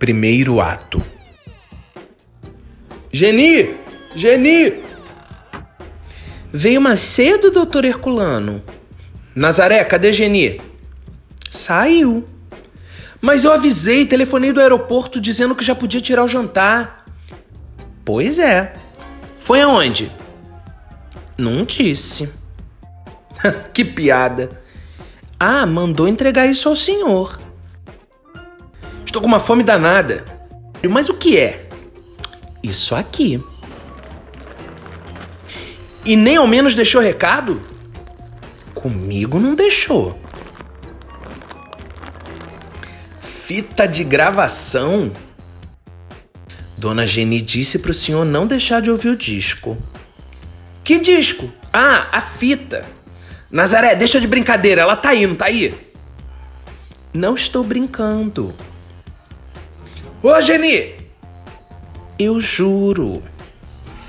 Primeiro ato. Geni! Geni! Veio mais cedo, doutor Herculano? Nazaré, cadê Geni? Saiu. Mas eu avisei, telefonei do aeroporto dizendo que já podia tirar o jantar. Pois é. Foi aonde? Não disse. que piada. Ah, mandou entregar isso ao senhor. Estou com uma fome danada. Mas o que é? Isso aqui. E nem ao menos deixou recado? Comigo não deixou. Fita de gravação? Dona Geni disse para o senhor não deixar de ouvir o disco. Que disco? Ah, a fita. Nazaré, deixa de brincadeira, ela tá aí, não tá aí? Não estou brincando. Ô, Geni! Eu juro.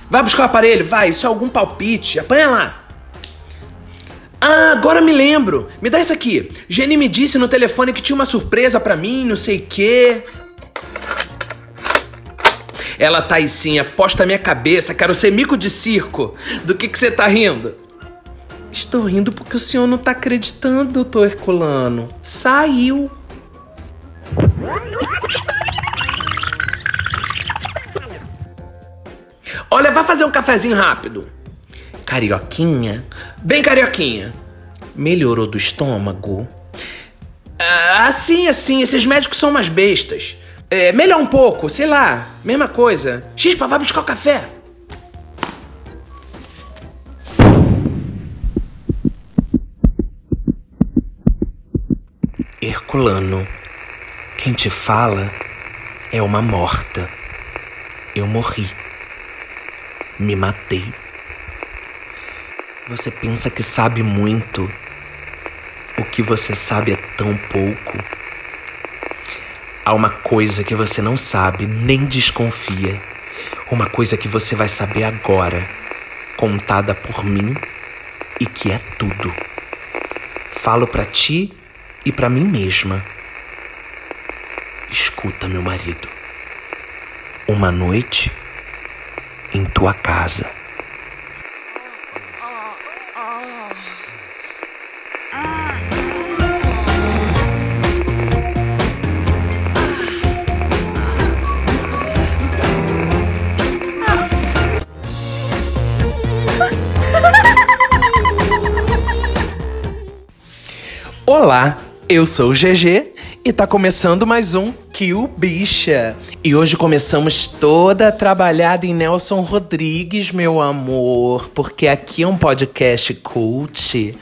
Vai buscar o aparelho, vai, isso é algum palpite. Apanha lá. Ah, agora me lembro. Me dá isso aqui. Geni me disse no telefone que tinha uma surpresa para mim, não sei quê. Ela tá aí sim, aposta a minha cabeça, quero ser mico de circo. Do que que você tá rindo? Estou rindo porque o senhor não tá acreditando, doutor Herculano. Saiu. Olha, vai fazer um cafezinho rápido. Carioquinha? Bem carioquinha. Melhorou do estômago? Ah, assim, assim, esses médicos são umas bestas. É, melhor um pouco, sei lá, mesma coisa. Chispa, vai buscar o café. Herculano, quem te fala é uma morta. Eu morri. Me matei. Você pensa que sabe muito. O que você sabe é tão pouco. Há uma coisa que você não sabe, nem desconfia. Uma coisa que você vai saber agora, contada por mim e que é tudo. Falo para ti e para mim mesma. Escuta, meu marido. Uma noite tua casa. Olá, eu sou o GG e tá começando mais um Kill Bicha. E hoje começamos toda trabalhada em Nelson Rodrigues, meu amor, porque aqui é um podcast cult.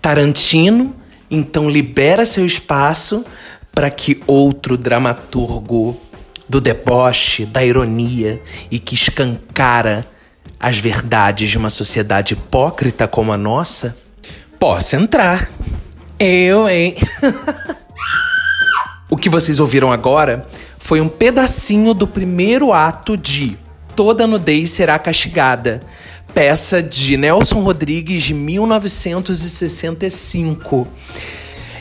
Tarantino, então libera seu espaço para que outro dramaturgo do deboche, da ironia e que escancara as verdades de uma sociedade hipócrita como a nossa possa entrar. Eu, hein? o que vocês ouviram agora foi um pedacinho do primeiro ato de Toda Nudez Será Castigada, peça de Nelson Rodrigues de 1965.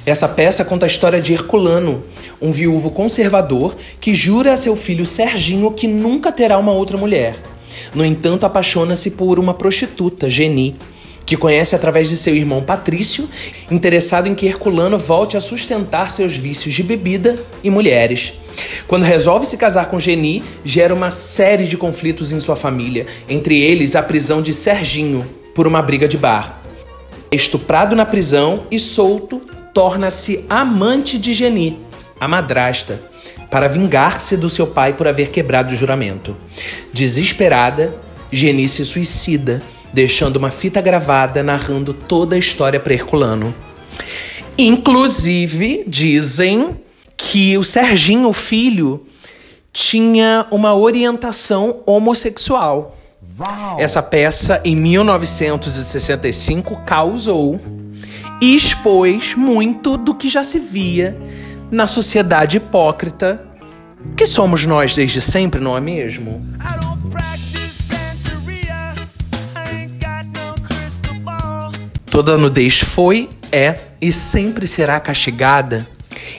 Essa peça conta a história de Herculano, um viúvo conservador que jura a seu filho Serginho que nunca terá uma outra mulher. No entanto, apaixona-se por uma prostituta, Geni, que conhece através de seu irmão Patrício, interessado em que Herculano volte a sustentar seus vícios de bebida e mulheres. Quando resolve se casar com Geni, gera uma série de conflitos em sua família, entre eles a prisão de Serginho por uma briga de bar. Estuprado na prisão e solto, torna-se amante de Geni, a madrasta, para vingar-se do seu pai por haver quebrado o juramento. Desesperada, Geni se suicida deixando uma fita gravada narrando toda a história para Herculano. Inclusive, dizem que o Serginho, o filho, tinha uma orientação homossexual. Essa peça, em 1965, causou e expôs muito do que já se via na sociedade hipócrita que somos nós desde sempre, não é mesmo? Toda nudez foi, é e sempre será castigada.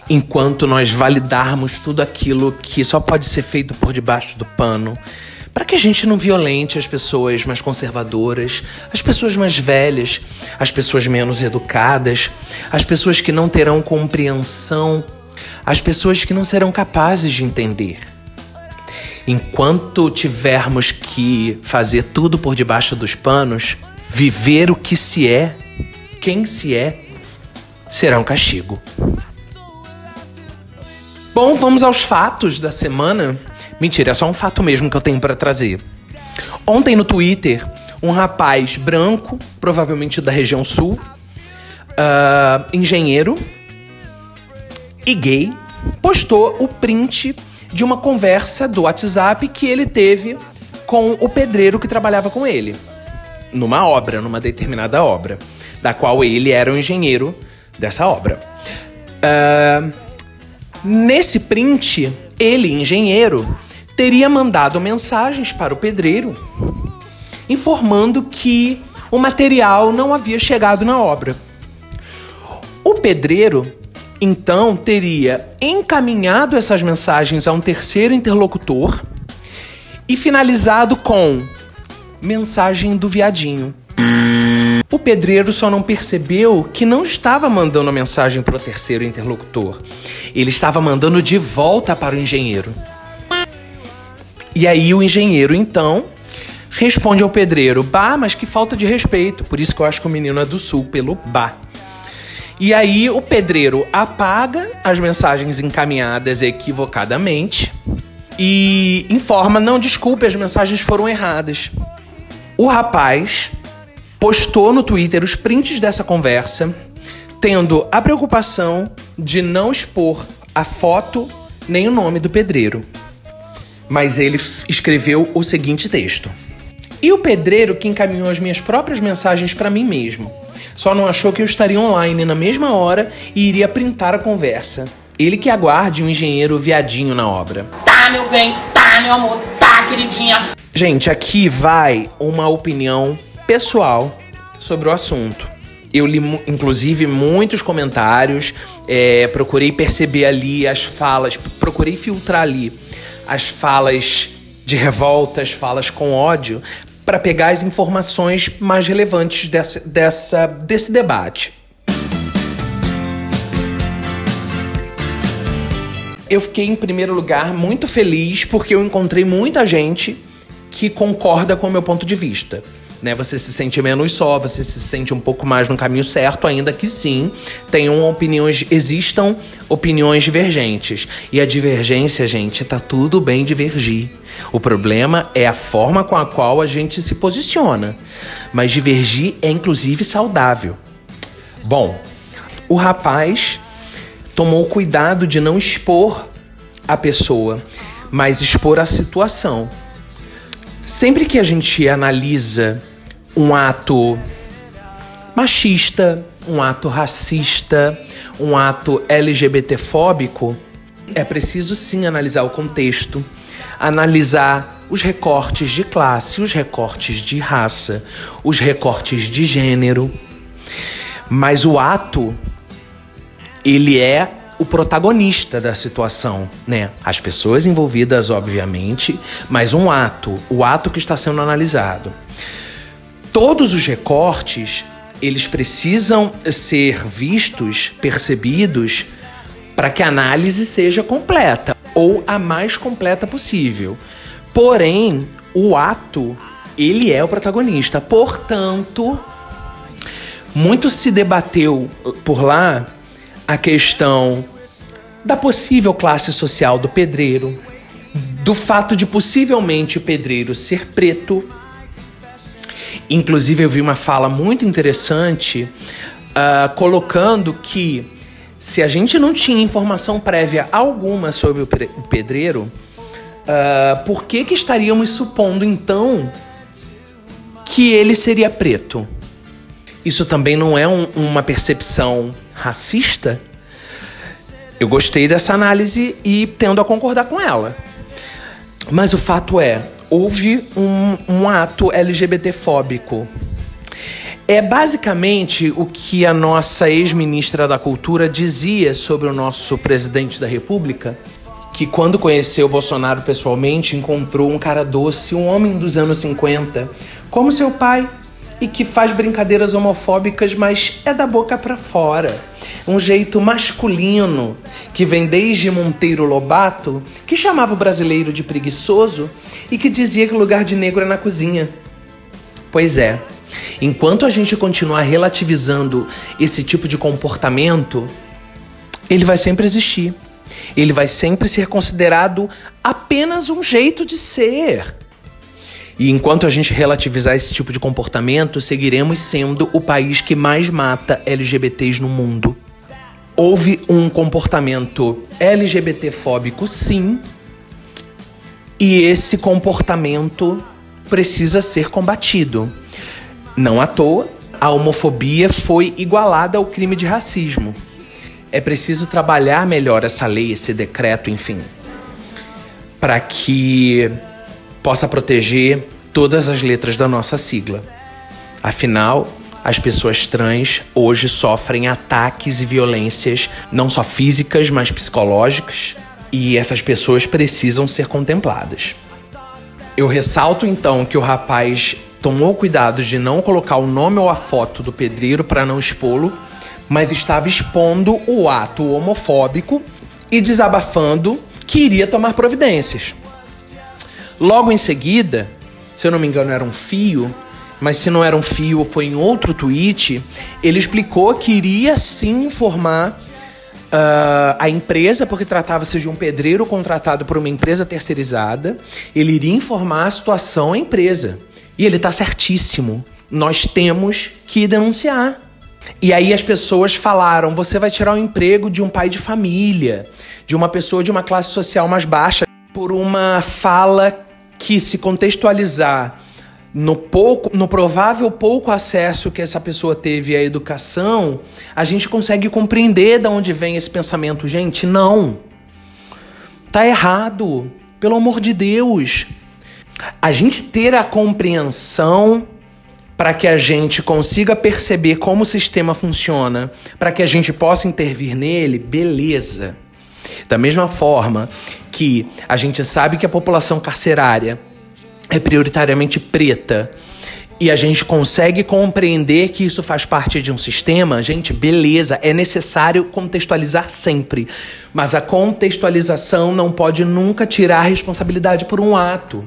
enquanto nós validarmos tudo aquilo que só pode ser feito por debaixo do pano, para que a gente não violente as pessoas mais conservadoras, as pessoas mais velhas, as pessoas menos educadas, as pessoas que não terão compreensão, as pessoas que não serão capazes de entender. Enquanto tivermos que fazer tudo por debaixo dos panos, viver o que se é, quem se é, será um castigo. Bom, vamos aos fatos da semana. Mentira, é só um fato mesmo que eu tenho para trazer. Ontem no Twitter, um rapaz branco, provavelmente da região sul, uh, engenheiro e gay, postou o print de uma conversa do WhatsApp que ele teve com o pedreiro que trabalhava com ele, numa obra, numa determinada obra, da qual ele era o engenheiro dessa obra. Uh, Nesse print, ele, engenheiro, teria mandado mensagens para o pedreiro informando que o material não havia chegado na obra. O pedreiro, então, teria encaminhado essas mensagens a um terceiro interlocutor e finalizado com mensagem do viadinho. O pedreiro só não percebeu que não estava mandando a mensagem para o terceiro interlocutor. Ele estava mandando de volta para o engenheiro. E aí o engenheiro, então, responde ao pedreiro: Bah, mas que falta de respeito. Por isso que eu acho que o menino é do sul, pelo bah. E aí o pedreiro apaga as mensagens encaminhadas equivocadamente e informa: Não, desculpe, as mensagens foram erradas. O rapaz postou no Twitter os prints dessa conversa, tendo a preocupação de não expor a foto nem o nome do pedreiro. Mas ele escreveu o seguinte texto: E o pedreiro que encaminhou as minhas próprias mensagens para mim mesmo. Só não achou que eu estaria online na mesma hora e iria printar a conversa. Ele que aguarde um engenheiro viadinho na obra. Tá, meu bem, tá, meu amor, tá, queridinha. Gente, aqui vai uma opinião pessoal sobre o assunto. Eu li, inclusive, muitos comentários, é, procurei perceber ali as falas, procurei filtrar ali as falas de revolta, as falas com ódio, para pegar as informações mais relevantes dessa, dessa, desse debate. Eu fiquei, em primeiro lugar, muito feliz porque eu encontrei muita gente que concorda com o meu ponto de vista né? Você se sente menos só, você se sente um pouco mais no caminho certo, ainda que sim, tenham opiniões, existam opiniões divergentes. E a divergência, gente, tá tudo bem divergir. O problema é a forma com a qual a gente se posiciona. Mas divergir é inclusive saudável. Bom, o rapaz tomou cuidado de não expor a pessoa, mas expor a situação. Sempre que a gente analisa um ato machista, um ato racista, um ato LGBTfóbico, é preciso sim analisar o contexto, analisar os recortes de classe, os recortes de raça, os recortes de gênero. Mas o ato, ele é o protagonista da situação, né? As pessoas envolvidas, obviamente, mas um ato, o ato que está sendo analisado. Todos os recortes, eles precisam ser vistos, percebidos, para que a análise seja completa ou a mais completa possível. Porém, o ato, ele é o protagonista. Portanto, muito se debateu por lá a questão da possível classe social do pedreiro, do fato de possivelmente o pedreiro ser preto. Inclusive, eu vi uma fala muito interessante uh, colocando que se a gente não tinha informação prévia alguma sobre o pedreiro, uh, por que, que estaríamos supondo então que ele seria preto? Isso também não é um, uma percepção racista, eu gostei dessa análise e tendo a concordar com ela. Mas o fato é, houve um, um ato LGBTfóbico. É basicamente o que a nossa ex-ministra da Cultura dizia sobre o nosso presidente da República, que quando conheceu Bolsonaro pessoalmente encontrou um cara doce, um homem dos anos 50, como seu pai, e que faz brincadeiras homofóbicas, mas é da boca para fora. Um jeito masculino que vem desde Monteiro Lobato, que chamava o brasileiro de preguiçoso e que dizia que o lugar de negro é na cozinha. Pois é, Enquanto a gente continuar relativizando esse tipo de comportamento, ele vai sempre existir. Ele vai sempre ser considerado apenas um jeito de ser. E enquanto a gente relativizar esse tipo de comportamento, seguiremos sendo o país que mais mata LGBTs no mundo. Houve um comportamento LGBTfóbico, sim, e esse comportamento precisa ser combatido. Não à toa, a homofobia foi igualada ao crime de racismo. É preciso trabalhar melhor essa lei, esse decreto, enfim, para que possa proteger todas as letras da nossa sigla. Afinal, as pessoas trans hoje sofrem ataques e violências não só físicas, mas psicológicas, e essas pessoas precisam ser contempladas. Eu ressalto então que o rapaz tomou cuidado de não colocar o nome ou a foto do pedreiro para não expô-lo, mas estava expondo o ato homofóbico e desabafando que iria tomar providências. Logo em seguida, se eu não me engano, era um fio, mas se não era um fio, foi em outro tweet, ele explicou que iria sim informar uh, a empresa, porque tratava-se de um pedreiro contratado por uma empresa terceirizada, ele iria informar a situação à empresa. E ele tá certíssimo. Nós temos que denunciar. E aí as pessoas falaram: você vai tirar o emprego de um pai de família, de uma pessoa de uma classe social mais baixa, por uma fala que, se contextualizar no pouco, no provável pouco acesso que essa pessoa teve à educação, a gente consegue compreender de onde vem esse pensamento. Gente, não. Tá errado. Pelo amor de Deus a gente ter a compreensão para que a gente consiga perceber como o sistema funciona, para que a gente possa intervir nele, beleza. Da mesma forma que a gente sabe que a população carcerária é prioritariamente preta e a gente consegue compreender que isso faz parte de um sistema, gente, beleza, é necessário contextualizar sempre. Mas a contextualização não pode nunca tirar a responsabilidade por um ato.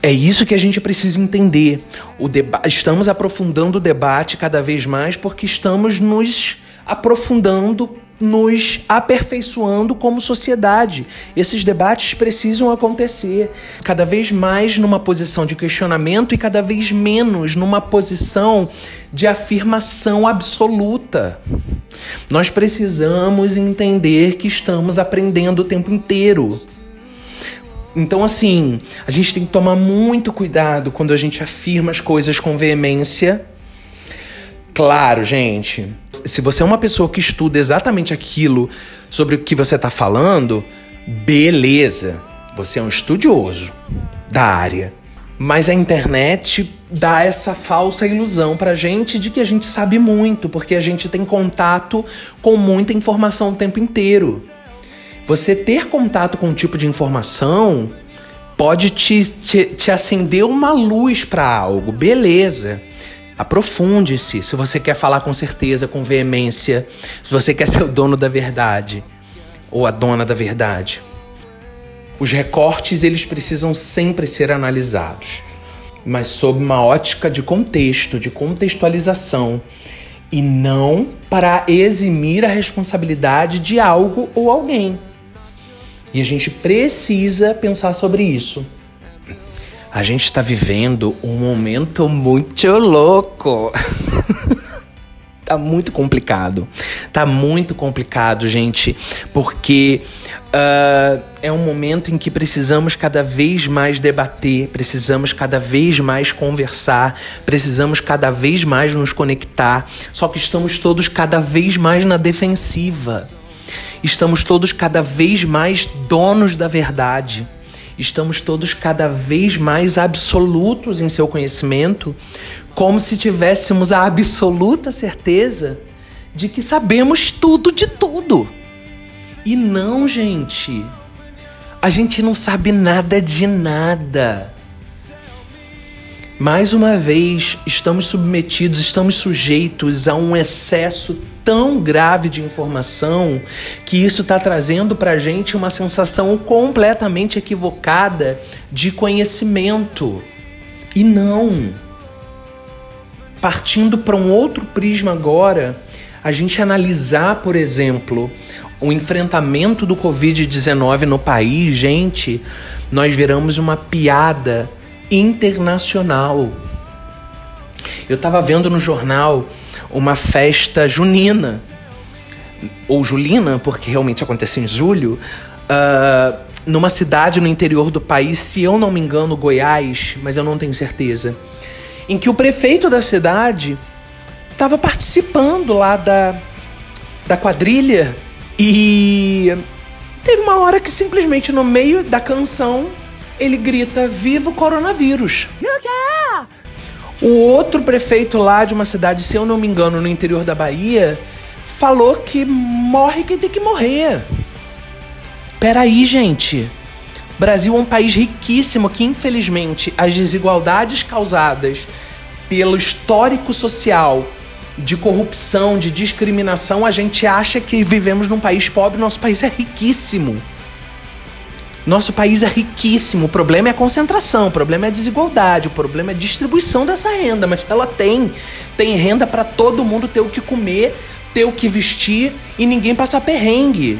É isso que a gente precisa entender. O estamos aprofundando o debate cada vez mais porque estamos nos aprofundando, nos aperfeiçoando como sociedade. Esses debates precisam acontecer cada vez mais numa posição de questionamento e cada vez menos numa posição de afirmação absoluta. Nós precisamos entender que estamos aprendendo o tempo inteiro. Então, assim, a gente tem que tomar muito cuidado quando a gente afirma as coisas com veemência. Claro, gente, se você é uma pessoa que estuda exatamente aquilo sobre o que você está falando, beleza, você é um estudioso da área. Mas a internet dá essa falsa ilusão pra gente de que a gente sabe muito, porque a gente tem contato com muita informação o tempo inteiro. Você ter contato com um tipo de informação pode te, te, te acender uma luz para algo, beleza. Aprofunde-se se você quer falar com certeza, com veemência, se você quer ser o dono da verdade ou a dona da verdade. Os recortes eles precisam sempre ser analisados, mas sob uma ótica de contexto, de contextualização e não para eximir a responsabilidade de algo ou alguém. E a gente precisa pensar sobre isso. A gente está vivendo um momento muito louco. tá muito complicado. Tá muito complicado, gente, porque uh, é um momento em que precisamos cada vez mais debater, precisamos cada vez mais conversar, precisamos cada vez mais nos conectar. Só que estamos todos cada vez mais na defensiva. Estamos todos cada vez mais donos da verdade. Estamos todos cada vez mais absolutos em seu conhecimento, como se tivéssemos a absoluta certeza de que sabemos tudo de tudo. E não, gente. A gente não sabe nada de nada. Mais uma vez, estamos submetidos, estamos sujeitos a um excesso tão grave de informação que isso está trazendo para a gente uma sensação completamente equivocada de conhecimento. E não. Partindo para um outro prisma agora, a gente analisar, por exemplo, o enfrentamento do Covid-19 no país, gente, nós viramos uma piada internacional. Eu estava vendo no jornal uma festa junina, ou julina, porque realmente aconteceu em julho, uh, numa cidade no interior do país, se eu não me engano, Goiás, mas eu não tenho certeza, em que o prefeito da cidade estava participando lá da, da quadrilha e teve uma hora que simplesmente no meio da canção ele grita: Viva o coronavírus! O outro prefeito lá de uma cidade, se eu não me engano, no interior da Bahia, falou que morre quem tem que morrer. Peraí, gente. Brasil é um país riquíssimo que, infelizmente, as desigualdades causadas pelo histórico social de corrupção, de discriminação, a gente acha que vivemos num país pobre, nosso país é riquíssimo. Nosso país é riquíssimo. O problema é a concentração, o problema é a desigualdade, o problema é a distribuição dessa renda. Mas ela tem. Tem renda para todo mundo ter o que comer, ter o que vestir e ninguém passar perrengue.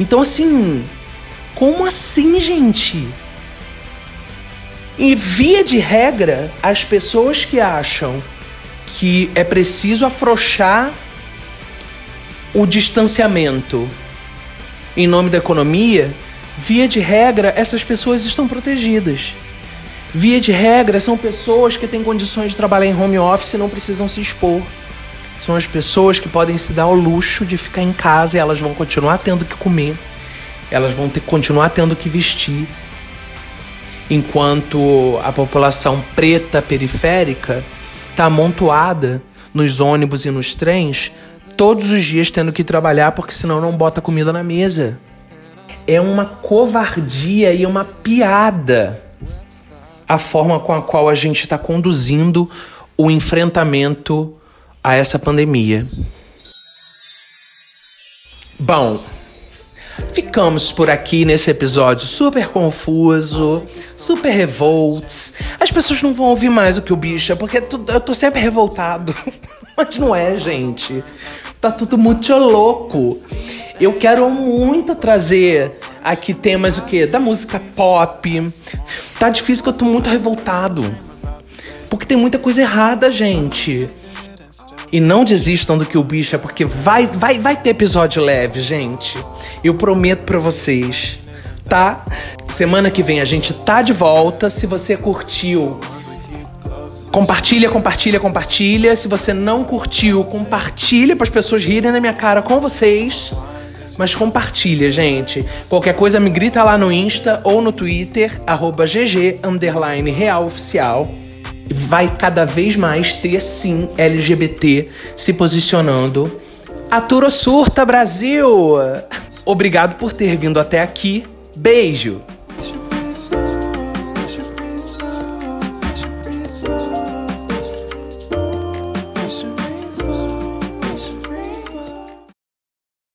Então, assim. Como assim, gente? E via de regra, as pessoas que acham que é preciso afrouxar o distanciamento em nome da economia Via de regra, essas pessoas estão protegidas. Via de regra, são pessoas que têm condições de trabalhar em home office e não precisam se expor. São as pessoas que podem se dar ao luxo de ficar em casa e elas vão continuar tendo que comer, elas vão ter, continuar tendo que vestir. Enquanto a população preta periférica está amontoada nos ônibus e nos trens, todos os dias tendo que trabalhar porque senão não bota comida na mesa é uma covardia e uma piada a forma com a qual a gente está conduzindo o enfrentamento a essa pandemia. Bom, ficamos por aqui nesse episódio super confuso, super revolts. As pessoas não vão ouvir mais o que o bicho é, porque eu tô sempre revoltado. Mas não é, gente. Tá tudo muito louco. Eu quero muito trazer aqui temas o quê? Da música pop. Tá difícil que eu tô muito revoltado. Porque tem muita coisa errada, gente. E não desistam do que o bicho é, porque vai, vai, vai ter episódio leve, gente. Eu prometo para vocês, tá? Semana que vem a gente tá de volta. Se você curtiu, compartilha, compartilha, compartilha. Se você não curtiu, compartilha para as pessoas rirem da minha cara com vocês. Mas compartilha, gente. Qualquer coisa me grita lá no Insta ou no Twitter, arroba GG underline real oficial. Vai cada vez mais ter sim LGBT se posicionando. Atura Surta Brasil! Obrigado por ter vindo até aqui. Beijo!